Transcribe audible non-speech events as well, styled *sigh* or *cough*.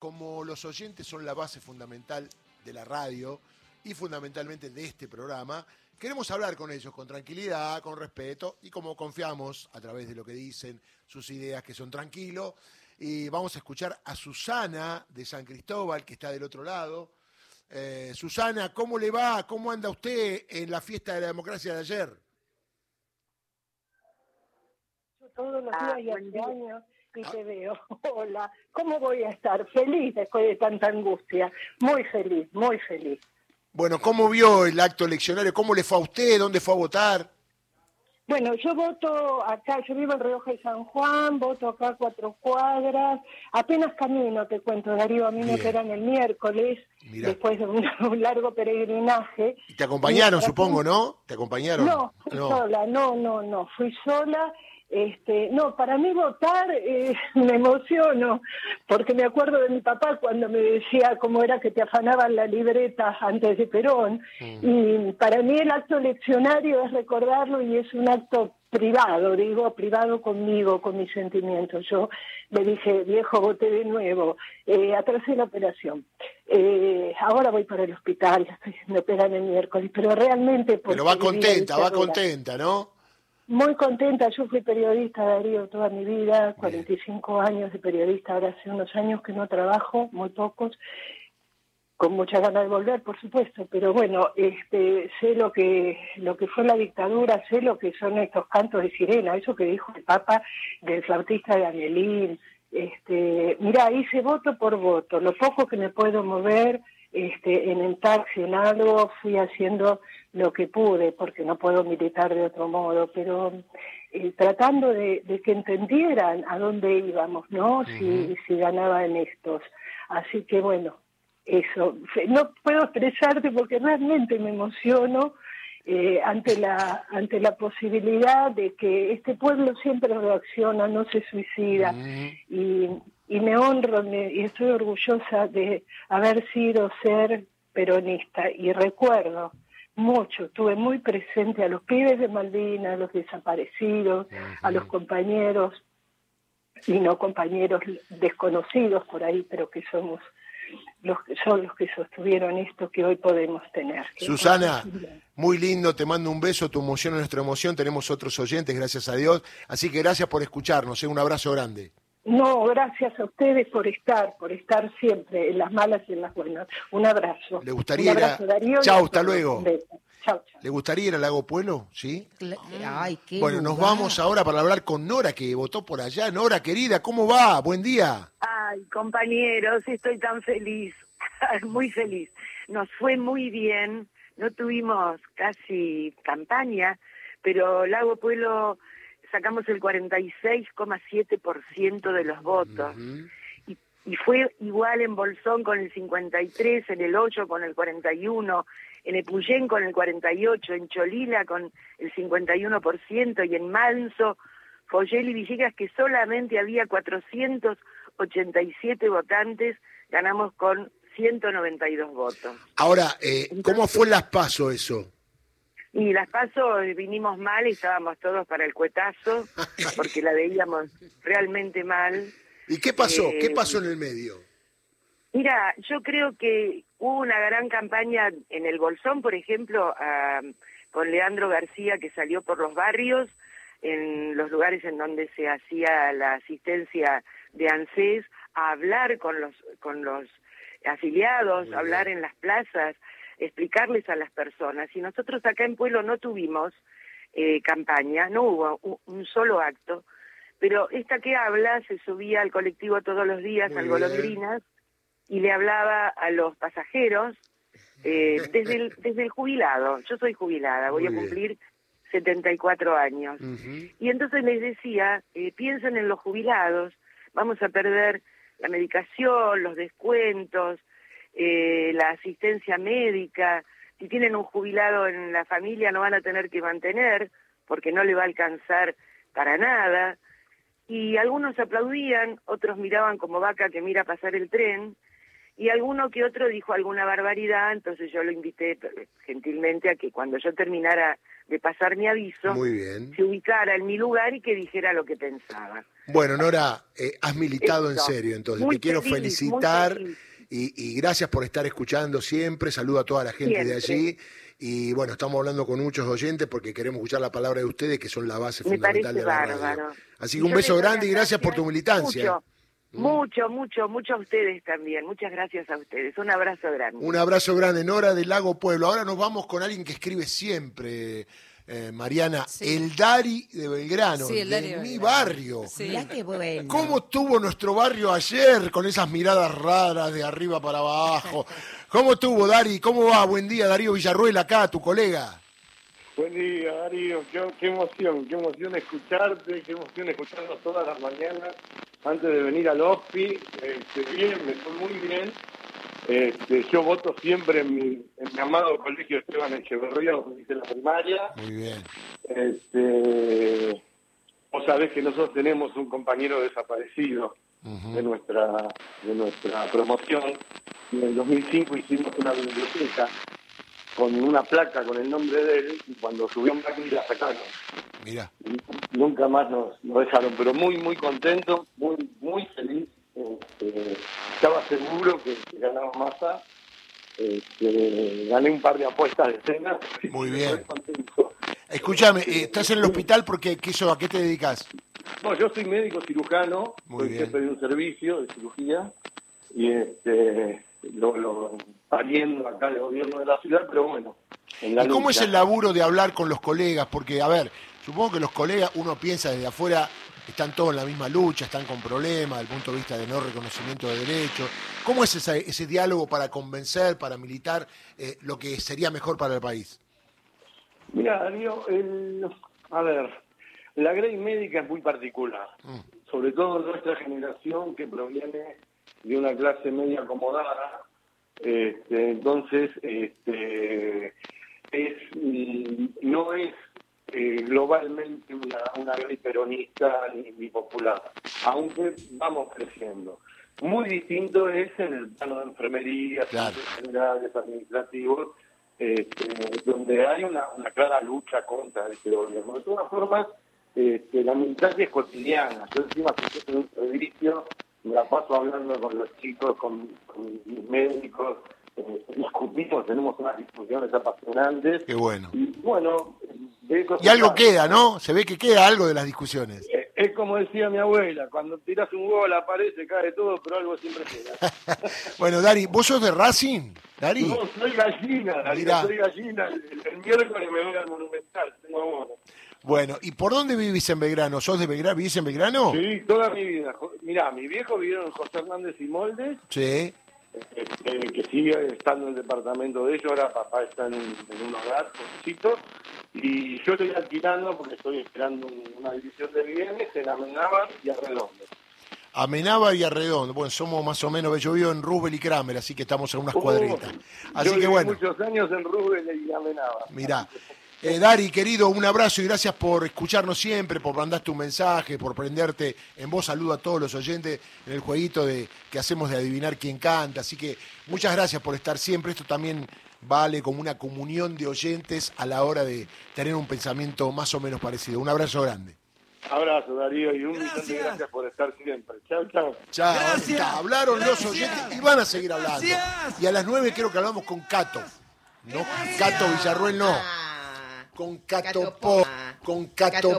como los oyentes son la base fundamental de la radio y fundamentalmente de este programa, queremos hablar con ellos con tranquilidad, con respeto y como confiamos a través de lo que dicen, sus ideas que son tranquilos. Y vamos a escuchar a Susana de San Cristóbal, que está del otro lado. Eh, Susana, ¿cómo le va? ¿Cómo anda usted en la fiesta de la democracia de ayer? Yo todos los días y hace años y te veo. *laughs* Hola, ¿cómo voy a estar? Feliz después de tanta angustia. Muy feliz, muy feliz. Bueno, ¿cómo vio el acto eleccionario? ¿Cómo le fue a usted? ¿Dónde fue a votar? Bueno, yo voto acá, yo vivo en Rioja de San Juan, voto acá cuatro cuadras, apenas camino, te cuento, Darío, a mí me operan el miércoles, después de *laughs* un, largo peregrinaje. ¿Y te acompañaron, supongo, no? ¿Te acompañaron? No, fui sola, no, no, no, fui sola este, no, para mí votar eh, *laughs* me emociono, porque me acuerdo de mi papá cuando me decía cómo era que te afanaban la libreta antes de Perón, mm. y para mí el acto eleccionario es recordarlo y es un acto privado, digo, privado conmigo, con mis sentimientos. Yo le dije, viejo, voté de nuevo, eh, atrasé la operación. Eh, ahora voy para el hospital, me operan el miércoles, pero realmente... Pero va contenta, va contenta, ¿no? Muy contenta, yo fui periodista, Darío, toda mi vida, 45 años de periodista, ahora hace unos años que no trabajo, muy pocos, con mucha ganas de volver, por supuesto, pero bueno, este, sé lo que, lo que fue la dictadura, sé lo que son estos cantos de sirena, eso que dijo el Papa del flautista de Anelín, este, mira, hice voto por voto, lo poco que me puedo mover, este, en el taxi, en algo, fui haciendo lo que pude, porque no puedo militar de otro modo, pero eh, tratando de, que entendieran a dónde íbamos, ¿no? Si, si ganaban estos. Así que bueno, eso. No puedo expresarte porque realmente me emociono eh, ante la ante la posibilidad de que este pueblo siempre reacciona, no se suicida y y me honro y estoy orgullosa de haber sido ser peronista y recuerdo mucho, estuve muy presente a los pibes de Malvinas, a los desaparecidos, a los compañeros y no compañeros desconocidos por ahí, pero que somos los que son los que sostuvieron esto que hoy podemos tener. Susana, muy lindo, te mando un beso, tu emoción es nuestra emoción, tenemos otros oyentes, gracias a Dios, así que gracias por escucharnos, ¿eh? un abrazo grande. No, gracias a ustedes por estar, por estar siempre en las malas y en las buenas. Un abrazo. ¿Le gustaría ir a... Chao, hasta luego. ¿Le gustaría ir al Lago Pueblo? ¿Sí? Ay, qué bueno, nos vamos ahora para hablar con Nora, que votó por allá. Nora, querida, ¿cómo va? Buen día. Ay, compañeros, estoy tan feliz, *laughs* muy feliz. Nos fue muy bien, no tuvimos casi campaña, pero Lago Pueblo sacamos el 46,7% de los votos. y, y fue igual en Bolsón con el 53, en el 8 con el 41, en Epuyén con el 48, en Cholila con el 51% y en Manso, Foyel y Villegas que solamente había 487 votantes, ganamos con 192 votos. Ahora, eh, ¿cómo fue las paso eso? Y las paso vinimos mal y estábamos todos para el cuetazo, porque la veíamos realmente mal. ¿Y qué pasó? ¿Qué eh, pasó en el medio? Mira, yo creo que hubo una gran campaña en el Bolsón, por ejemplo, con Leandro García, que salió por los barrios, en los lugares en donde se hacía la asistencia de ANSES, a hablar con los, con los afiliados, hablar en las plazas, explicarles a las personas. Y nosotros acá en Pueblo no tuvimos eh, campaña, no hubo un, solo acto, pero esta que habla se subía al colectivo todos los días, al Golondrinas, y le hablaba a los pasajeros eh, *laughs* desde, el, desde el jubilado. Yo soy jubilada, voy a cumplir 74 años. Y entonces les decía, eh, piensen en los jubilados, vamos a perder la medicación, los descuentos, eh, la asistencia médica, si tienen un jubilado en la familia no van a tener que mantener porque no le va a alcanzar para nada. Y algunos aplaudían, otros miraban como vaca que mira pasar el tren, y alguno que otro dijo alguna barbaridad, entonces yo lo invité gentilmente a que cuando yo terminara de pasar mi aviso, se ubicara en mi lugar y que dijera lo que pensaba. Bueno, Nora, eh, has militado en serio, entonces Muy te quiero muy felicitar feliz. Y, y gracias por estar escuchando siempre. Saludo a toda la gente de allí. Y bueno, estamos hablando con muchos oyentes porque queremos escuchar la palabra de ustedes, que son la base Me fundamental de la radio. bárbaro. Así que un yo beso grande y gracias por tu militancia. Mucho, mucho, mucho, mucho a ustedes también. Muchas gracias a ustedes. Un abrazo grande. Un abrazo grande, Nora del Lago Pueblo. Ahora nos vamos con alguien que escribe siempre, eh, Mariana, Sí. el Dari de Belgrano, Sí, el de Dari de mi Belgrano. barrio. Sí. Mirá qué bueno. ¿Cómo estuvo nuestro barrio ayer con esas miradas raras de arriba para abajo? ¿Cómo estuvo, Dari? ¿Cómo va? Buen día, Darío Villarruel, acá, tu colega. Buen día, Darío. Qué, qué emoción, qué emoción escucharte, qué emoción escucharnos todas las mañanas antes de venir al OSPI. Este, bien, me fue muy bien. Este, yo voto siempre en mi, en mi amado colegio Esteban Echeverría, donde hice la primaria. Muy bien. Este, vos sabés que nosotros tenemos un compañero desaparecido de nuestra de nuestra promoción. En el 2005 hicimos una biblioteca con una placa con el nombre de él y cuando subió un y la sacaron. Mira. Y nunca más nos, nos dejaron, pero muy, muy contento. Estaba seguro que, que ganaba masa. Este, gané un par de apuestas de cena. Muy bien. *laughs* Escúchame, eh, ¿estás en el hospital porque ¿qué eso, a qué te dedicas? No, yo soy médico cirujano, Muy soy bien. jefe de un servicio de cirugía y este, lo, lo pariendo acá del gobierno de la ciudad, pero bueno. En la ¿Y cómo es el laburo de hablar con los colegas? Porque, a ver, supongo que los colegas, uno piensa desde afuera, están todos en la misma lucha, están con problemas desde el punto de vista de no reconocimiento de derechos. ¿Cómo es ese, ese diálogo para convencer, para militar eh, lo que sería mejor para el país? Mira, Darío, el- a ver, la grey médica es muy particular, Mm. sobre todo nuestra generación que proviene de una clase media acomodada. Este, entonces, este, es, mm, no es eh, globalmente una, una grey peronista ni, ni popular, aunque vamos creciendo. Muy distinto es en el plano de enfermería, Claro. generales, administrativos, este, donde hay una, una clara lucha contra este gobierno. De todas formas, este, la militancia es cotidiana. Yo encima que estoy en un servicio, me la paso hablando con los chicos, con, con mis médicos, eh, discutimos, tenemos unas discusiones apasionantes. Qué bueno. Y bueno, Y algo queda, ¿no? Se ve que queda algo de las discusiones. Es como decía mi abuela, cuando tiras un huevo a la pared se cae todo, pero algo siempre queda. *laughs* Bueno, Dari, ¿vos sos de Racing? Dari. No, soy gallina, Mirá. soy gallina. El, el miércoles me voy al Monumental, tengo abono. Bueno, ¿y por dónde vivís en Belgrano? ¿Sos de Belgrano? ¿Vivís en Belgrano? Sí, toda mi vida. Mirá, mi viejo vivieron en José Hernández y Moldes, Sí. Que sigue estando en el departamento de ellos, ahora papá está en, un- en un hogar, pobrecito, y yo estoy alquilando porque estoy esperando un- una división de bienes en Amenábar y Arredondo. Amenábar y Arredondo. Bueno, somos más o menos, yo vivo en Rubel y Kramer, así que estamos en unas Oh, cuadritas. Así yo que viví bueno, muchos años en Rubén y Amenábar. mirá. Eh, Dari, querido, un abrazo y gracias por escucharnos siempre, por mandar tu mensaje, por prenderte en voz. Saludo a todos los oyentes en el jueguito de, que hacemos de adivinar quién canta. Así que muchas gracias por estar siempre. Esto también vale como una comunión de oyentes a la hora de tener un pensamiento más o menos parecido. Un abrazo grande. Abrazo, Darío, y un millón de gracias por estar siempre. Chao, chao. Chao. Gracias. Está, hablaron los Gracias. oyentes y van a seguir hablando. Gracias. Y a las nueve creo que hablamos con Cato. No, Cato Villarruel no. Con Cato Cato Po. Po. Con Cato